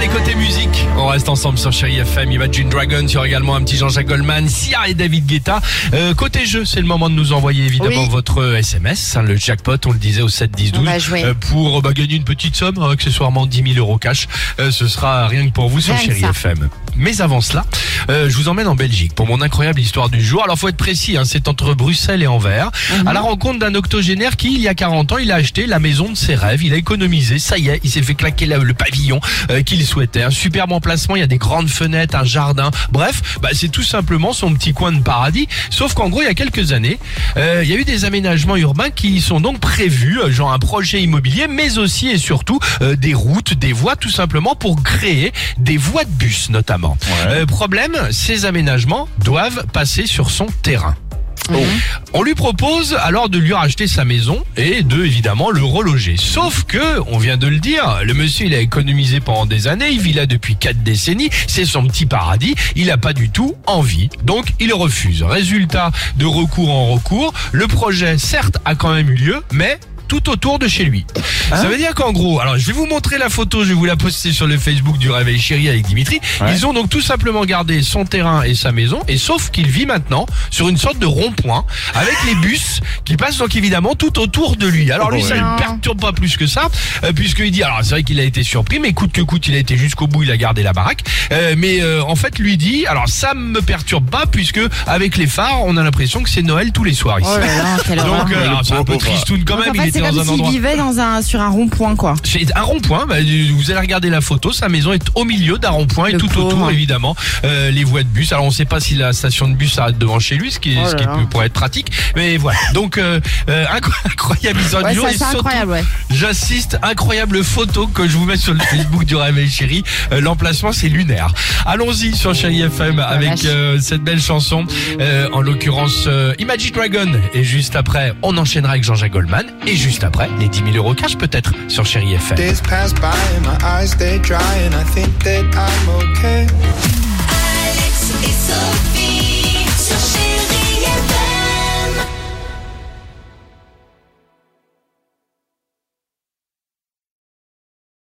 Allez, côté musique, on reste ensemble sur Chéri FM, Imagine Dragons, il y aura également un petit Jean-Jacques Goldman, Sia et David Guetta. Euh, côté jeu, c'est le moment de nous envoyer évidemment Oui. votre SMS, hein, le jackpot, on le disait au 7 10 12 On va jouer. euh, pour euh, bah, gagner une petite somme, hein, accessoirement 10 000 euros cash. Euh, ce sera rien que pour vous sur Chéri. FM. Mais avant cela, euh, je vous emmène en Belgique pour mon incroyable histoire du jour. Alors faut être précis, hein, c'est entre Bruxelles et Anvers, Mhm. à la rencontre d'un octogénaire qui, il y a 40 ans, il a acheté la maison de ses rêves, il a économisé, ça y est, il s'est fait claquer la- le pavillon euh, qu'il souhaitait. Un superbe emplacement, il y a des grandes fenêtres, un jardin, bref, bah, c'est tout simplement son petit coin de paradis. Sauf qu'en gros, il y a quelques années, euh, il y a eu des aménagements urbains qui sont donc prévus, euh, genre un projet immobilier, mais aussi et surtout euh, des routes, des voies, tout simplement pour créer des voies de bus notamment. Euh, problème, ces aménagements doivent passer sur son terrain. On lui propose alors de lui racheter sa maison et de évidemment le reloger. Sauf que, on vient de le dire, le monsieur il a économisé pendant des années, il vit là depuis quatre décennies, c'est son petit paradis, il a pas du tout envie. Donc il refuse. Résultat de recours en recours, le projet certes a quand même eu lieu, mais tout autour de chez lui. Ça veut dire qu'en gros, alors je vais vous montrer la photo, je vais vous la poster sur le Facebook du Réveil Chéri avec Dimitri. Ils ont donc tout simplement gardé son terrain et sa maison, et sauf qu'il vit maintenant sur une sorte de rond-point avec les bus qui passent donc évidemment tout autour de lui. Alors lui, ça ne Pas plus que ça, euh, puisqu'il dit, alors c'est vrai qu'il a été surpris, mais coûte que coûte, il a été jusqu'au bout, il a gardé la baraque. Euh, mais euh, en fait, lui dit, alors ça me perturbe pas, puisque avec les phares, on a l'impression que c'est Noël tous les soirs ici. Oh là là, quelle horreur. Donc euh, alors, c'est un peu tristoun quand Donc, même, en il fait, était c'est dans comme un s'il endroit. vivait dans un, sur un rond-point, quoi. C'est un rond-point, bah, vous allez regarder la photo, sa maison est au milieu d'un rond-point et Le tout pauvre. autour évidemment euh, les voies de bus. Alors on sait pas si la station de bus s'arrête devant chez lui, ce qui, est, Oh ce qui là. peut, pourrait être pratique. Mais voilà, donc euh, euh, incro- incroyable histoire Ouais, du jour. ça, et c'est surtout, incroyable, ouais. J'insiste, incroyable photo que je vous mets sur le Facebook du Réveil Chéri. Euh, L'emplacement c'est lunaire. Allons-y sur Chéri FM avec euh, cette belle chanson, euh, en l'occurrence euh, Imagine Dragon. Et juste après, on enchaînera avec Jean-Jacques Goldman. Et juste après, les 10 000 euros cash peut-être sur Chéri FM.